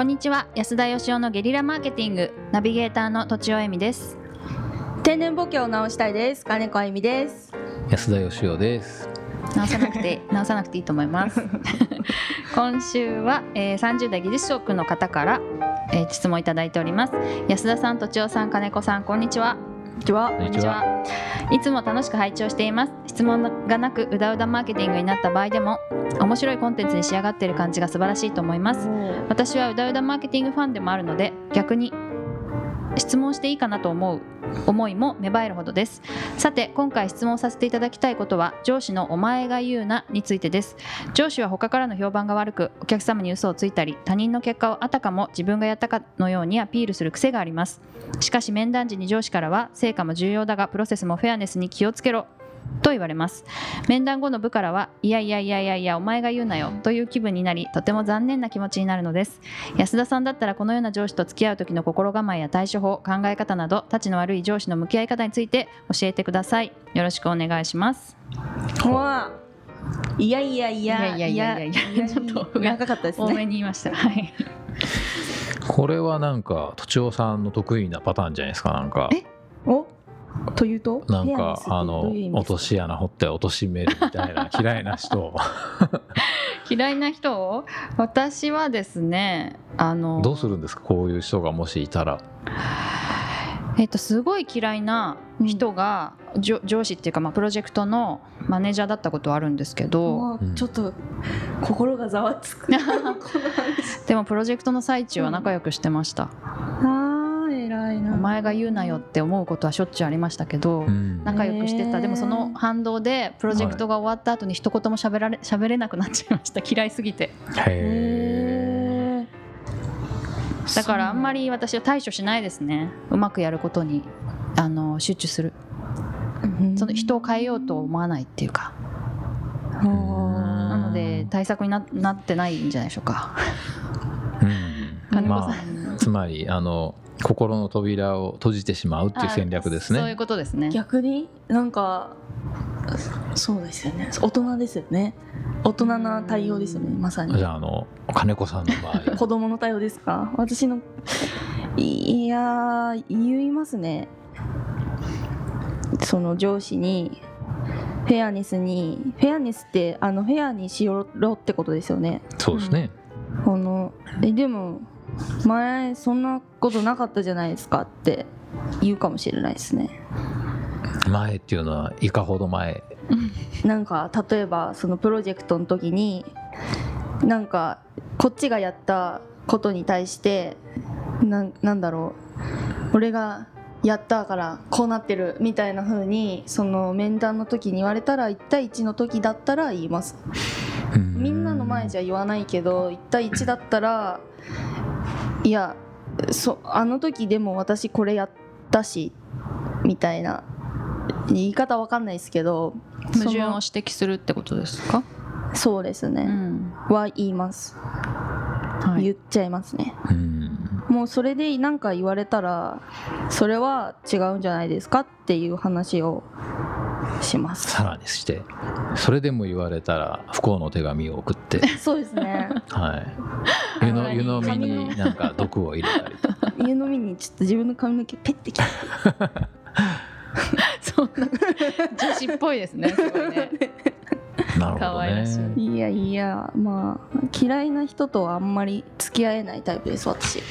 こんにちは。安田義雄のゲリラマーケティング。ナビゲーターの土地尾恵美です。天然ボケを直したいです。金子あゆみです。安田義雄です。直さなくて 直さなくていいと思います。今週は、えー、30代技術職の方から、えー、質問いただいております。安田さん、土地尾さん、金子さんこんにちは。こんにちは。こんにちは。いつも楽しく拝聴しています。質問がなくうだうだマーケティングになった場合でも面白いコンテンツに仕上がっている感じが素晴らしいと思います。私はうだうだマーケティングファンでもあるので逆に質問していいかなと思う思いも芽生えるほどです。さて今回質問させていただきたいことは上司のお前が言うなについてです。上司は他からの評判が悪くお客様に嘘をついたり他人の結果をあたかも自分がやったかのようにアピールする癖があります。しかし面談時に上司からは成果も重要だがプロセスもフェアネスに気をつけろと言われます。面談後の部からはいやいやいやいやいやお前が言うなよという気分になりとても残念な気持ちになるのです。安田さんだったらこのような上司と付き合う時の心構えや対処法考え方などたちの悪い上司の向き合い方について教えてください。よろしくお願いします。わいやいやいやいやいやいやいや。ちょっと長かったですね。多めに言いました。はい。これはなんかとちおさんの得意なパターンじゃないですかなんか。え？お？というと？なんかあの落とし穴掘って落としめるみたいな 嫌いな人嫌いな人私はですねあのどうするんですか？こういう人がもしいたら。えっと、すごい嫌いな人が、うん、上司っていうか、まあ、プロジェクトのマネージャーだったことはあるんですけど、うん、ちょっと心がざわつく。でもプロジェクトの最中は仲良くしてました。うん偉いなお前が言うなよって思うことはしょっちゅうありましたけど、うん、仲良くしてた。でもその反動でプロジェクトが終わった後に一言も喋られ 喋れなくなっちゃいました。嫌いすぎて。へだからあんまり私は対処しないですね。うまくやることにあの集中する。その人を変えようと思わないっていうか。なので対策にななってないんじゃないでしょうか。うん、まあ、つまりあの心の扉を閉じてしまうっていう戦略ですね。そういうことですね。逆になんかそうですよね。大人ですよね。大人な対応ですよね。まさに。じゃああの金子さんの場合。子供の対応ですか？私のいや言いますね。その上司にフェアネスにフェアネスってあのフェアにしろってことですよね。そうですね。このえでも前そんなことなかったじゃないですかって言うかもしれないですね。前っていうのはいかほど前。なんか例えばそのプロジェクトの時になんかこっちがやったことに対してななんだろう。俺がやったからこうなってるみたいな風にその面談の時に言われたら1対1の時だったら言います。みんなの前じゃ言わないけど1対1だったらいやそあの時でも私これやったしみたいな言い方わかんないですけど矛盾を指摘するってことですか？そうですね、うん、は言います、はい、言っちゃいますね、うん、もうそれで何か言われたらそれは違うんじゃないですかっていう話をします。さらにしてそれでも言われたら不幸の手紙を送って。そうですね。はい。湯の湯飲みになんか毒を入れたりと 湯飲みにちょっと自分の髪の毛ペッてきて そんな。女子っぽいですねすごいね。なるほどね。い。やいやまあ嫌いな人とはあんまり付き合えないタイプです私。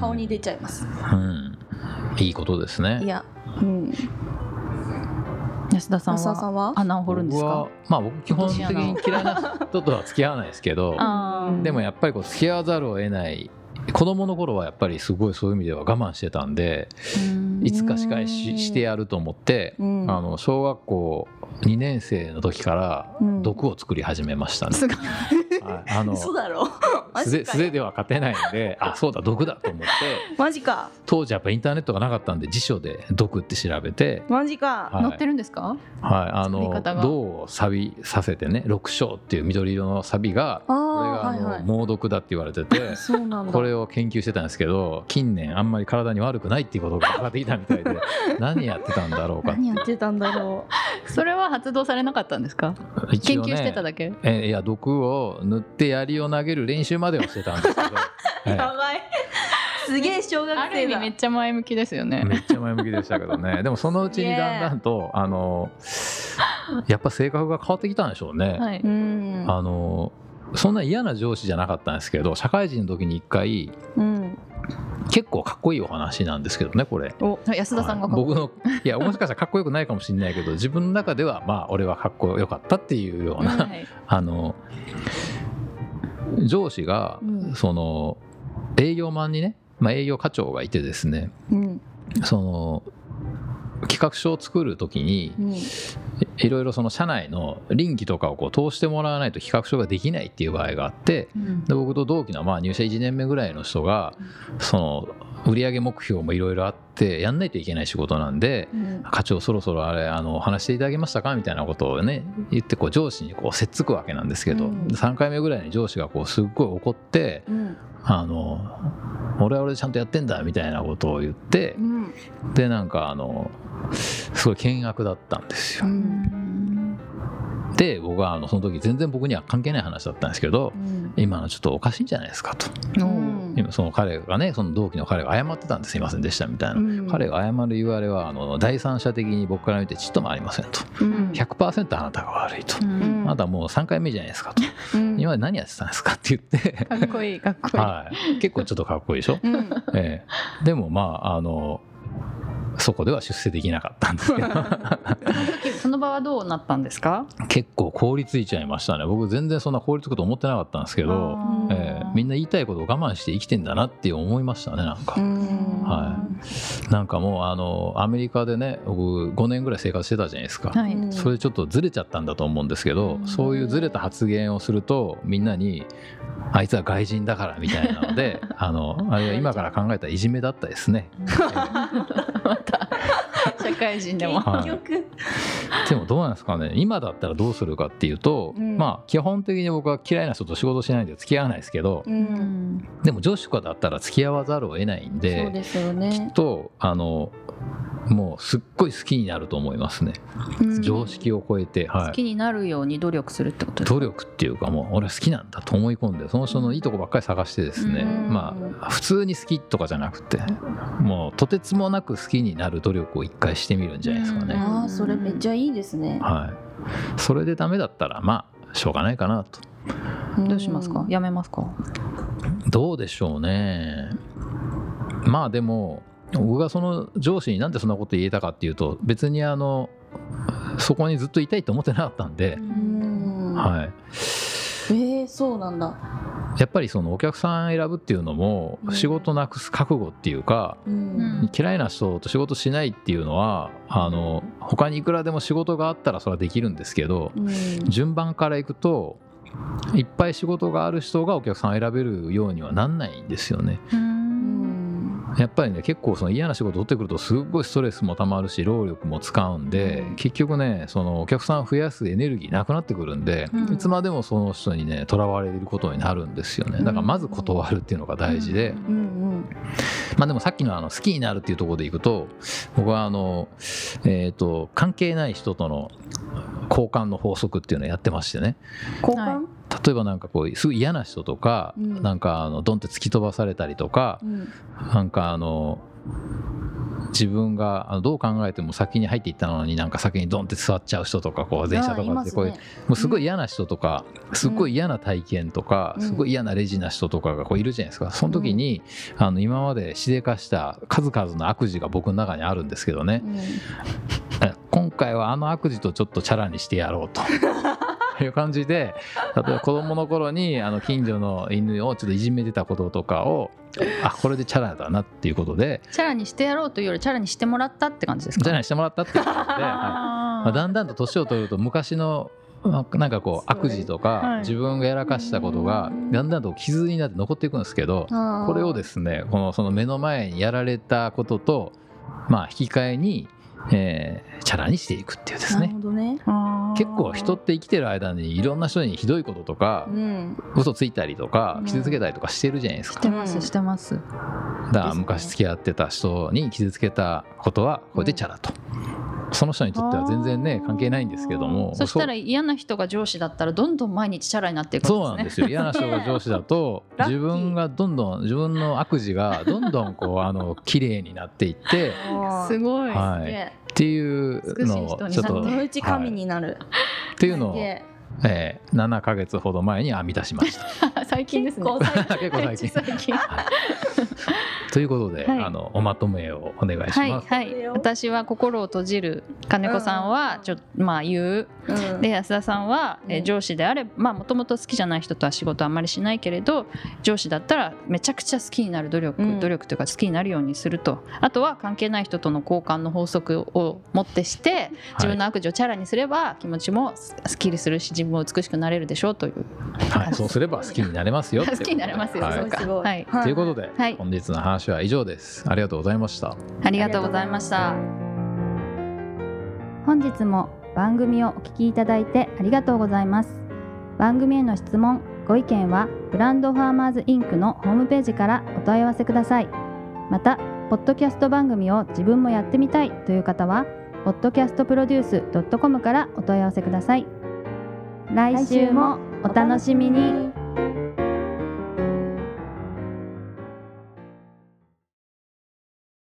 顔に出ちゃいます。うん。いいことですね。いやうん安田さんは？穴を掘るんですか？まあ僕基本的に嫌いな人とは付き合わないですけどでもやっぱりこう付き合わざるを得ない子供の頃はやっぱりすごいそういう意味では我慢してたんでいつか仕返ししてやると思って、あの小学校2年生の時から毒を作り始めましたね。はい、あの素手では勝てないので あそうだ毒だと思って。マジか。当時やっぱインターネットがなかったんで辞書で毒って調べて。マジか、はい、載ってるんですか？はい。あの銅を錆びさせてね六章っていう緑色の錆がこれがあの、はいはい、猛毒だって言われてて これを研究してたんですけど近年あんまり体に悪くないっていうことが分かってきたみたいで何やってたんだろうか。何やってたんだろう。それは発動されなかったんですか、ね、研究してただけ？えいや毒を塗塗って槍を投げる練習まではしてたんですけど、はい。ばい。すげえ小学ある意生だ。味めっちゃ前向きですよね。めっちゃ前向きでしたけどね。でもそのうちにだんだんとあのやっぱ性格が変わってきたんでしょうね。はい。うん。あのそんな嫌な上司じゃなかったんですけど社会人の時に一回うん。結構かっこいいお話なんですけどねこれ。お安田さんがはい。僕のいやもしかしたらかっこよくないかもしれないけど自分の中ではまあ俺はかっこよかったっていうような、はい。あの上司がうん。その営業マンにね、まあ、営業課長がいてですね。うん。その企画書を作る時にうん。いろいろその社内の臨機とかをこう通してもらわないと企画書ができないっていう場合があってうん。で僕と同期のまあ入社1年目ぐらいの人がその売上目標もいろいろあってやんないといけない仕事なんでうん。課長そろそろあれあの話していただけましたかみたいなことをね言ってこう上司にこうせっつくわけなんですけど、うん。3回目ぐらいに上司がこうすっごい怒ってうん。あの俺は俺でちゃんとやってんだみたいなことを言ってうん。でなんかあのすごい険悪だったんですよ。で僕はあのその時全然僕には関係ない話だったんですけどうん。今のちょっとおかしいんじゃないですかと。うん今その彼がねその同期の彼が謝ってたんですいませんでしたみたいな、うん。彼が謝る言われはあの第三者的に僕から見てちっともありませんと。うん。100%あなたが悪いと、うん。あなたはもう3回目じゃないですかと、うん。今まで何やってたんですかって言って、かっこいいかっこいい。はい、結構ちょっとかっこいいでしょ、うん。ええ、でもまああのそこでは出世できなかったんですけど。その時その場はどうなったんですか？結構凍りついちゃいましたね。僕全然そんな凍りつくと思ってなかったんですけど、ええ、みんな言いたいことを我慢して生きてんだなって思いましたねなんか。うん。はなんかもうあのアメリカでね僕5年ぐらい生活してたじゃないですか、はい。うん。それちょっとずれちゃったんだと思うんですけど、うん。そういうずれた発言をするとみんなに「あいつは外人だから」みたいなのであのあれは今から考えたらいじめだったですね。また社会人でも。はい。でもどうなんですかね。今だったらどうするかっていうと、うん。まあ基本的に僕は嫌いな人と仕事しないんで付き合わないですけど、うん。でも上司とかだったら付き合わざるを得ないんそうでですよきっねとあのもうすっごい好きになると思いますね。うん。常識を超えて、はい。好きになるように努力するってことですか？努力っていうかもう俺は好きなんだと思い込んでその人のいいとこばっかり探してですね、うん。まあ普通に好きとかじゃなくてもうとてつもなく好きになる努力を一回してみるんじゃないですかね、うん。ああそれめっちゃいいですね。はい。それでダメだったらまあしょうがないかなと。どうしますか？やめますか？どうでしょうね。まあでも僕がその上司になんでそんなこと言えたかっていうと別にあのそこにずっといたいと思ってなかったんで、うん。はい、えーそうなんだ。やっぱりそのお客さん選ぶっていうのもうん。仕事なくす覚悟っていうか、うん。嫌いな人と仕事しないっていうのはあの他にいくらでも仕事があったらそれはできるんですけどうん。順番からいくといっぱい仕事がある人がお客さん選べるようにはなんないんですよね。うんやっぱりね結構その嫌な仕事取ってくるとすっごいストレスもたまるし労力も使うんで、うん。結局ねそのお客さんを増やすエネルギーなくなってくるんで、うん。いつまでもその人にねとらわれることになるんですよね。だからまず断るっていうのが大事で、うん。うんまあでもさっきのあの好きになるっていうところでいくと僕はあの、えー、と関係ない人との交換の法則っていうのをやってましてね。交換？例えばなんかこうすごい嫌な人とか、うん。なんかあのドンって突き飛ばされたりとか、うん。なんかあの自分があのどう考えても先に入っていったのになんか先にドンって座っちゃう人とかこう電車とかでこういうもうすごい嫌な人とか、すごい嫌な体験とか、うん。すごい嫌なレジな人とかがこういるじゃないですか。その時に、あの今までしでかした数々の悪事が僕の中にあるんですけどね、え今回はあの悪事とちょっとチャラにしてやろうと。いう感じで 例えば子供の頃にあの近所の犬をちょっといじめてたこととかをあこれでチャラだなっていうことでチャラにしてやろうというよりチャラにしてもらったって感じですか？チャラにしてもらったっていうことで、はい。まあ、だんだんと年を取ると昔のまあなんかこう悪事とか、はい。自分がやらかしたことがだんだんと傷になって残っていくんですけどこれをですねこのその目の前にやられたこととまあ引き換えに、えーチャラにしていくっていうですね。なるほどね結構人って生きてる間にいろんな人にひどいこととかうん。嘘ついたりとかうん。傷つけたりとかしてるじゃないですか。してます。してます。だから昔付き合ってた人に傷つけたことはこれでチャラとその人にとっては全然ね関係ないんですけどもそしたら嫌な人が上司だったらどんどん毎日チャラになっていくそうなんですよ。嫌な人が上司だと 自分がどんどん自分の悪事がどんどんこうあの綺麗になっていってすごい、はい、っていうのをちょっとうち神になる、はい、っていうのをえ。ー、7か月ほど前に編み出しました。最近ですね。結構最近。最近 ということで、はい、あのおまとめをお願いします。はい、はい、私は心を閉じる金子さんはちょっとまあ言う、うん、で安田さんは、え上司であれまあもともと好きじゃない人とは仕事あんまりしないけれど上司だったらめちゃくちゃ好きになる努力、うん、努力というか好きになるようにすると。あとは関係ない人との交換の法則をもってして自分の悪事をチャラにすれば気持ちもすっきりするし自分も美しくなれるでしょうという、はい、そうすれば好きになれますよ 好きになれますよ、はい、そうか、はい、ということで、はい、本日の話は以上です。ありがとうございました。ありがとうございました。本日も番組をお聞きいただいてありがとうございます。番組への質問ご意見はブランドファーマーズインクのホームページからお問い合わせください。またポッドキャスト番組を自分もやってみたいという方は podcastproduce.com からお問い合わせください。来週もお楽しみに。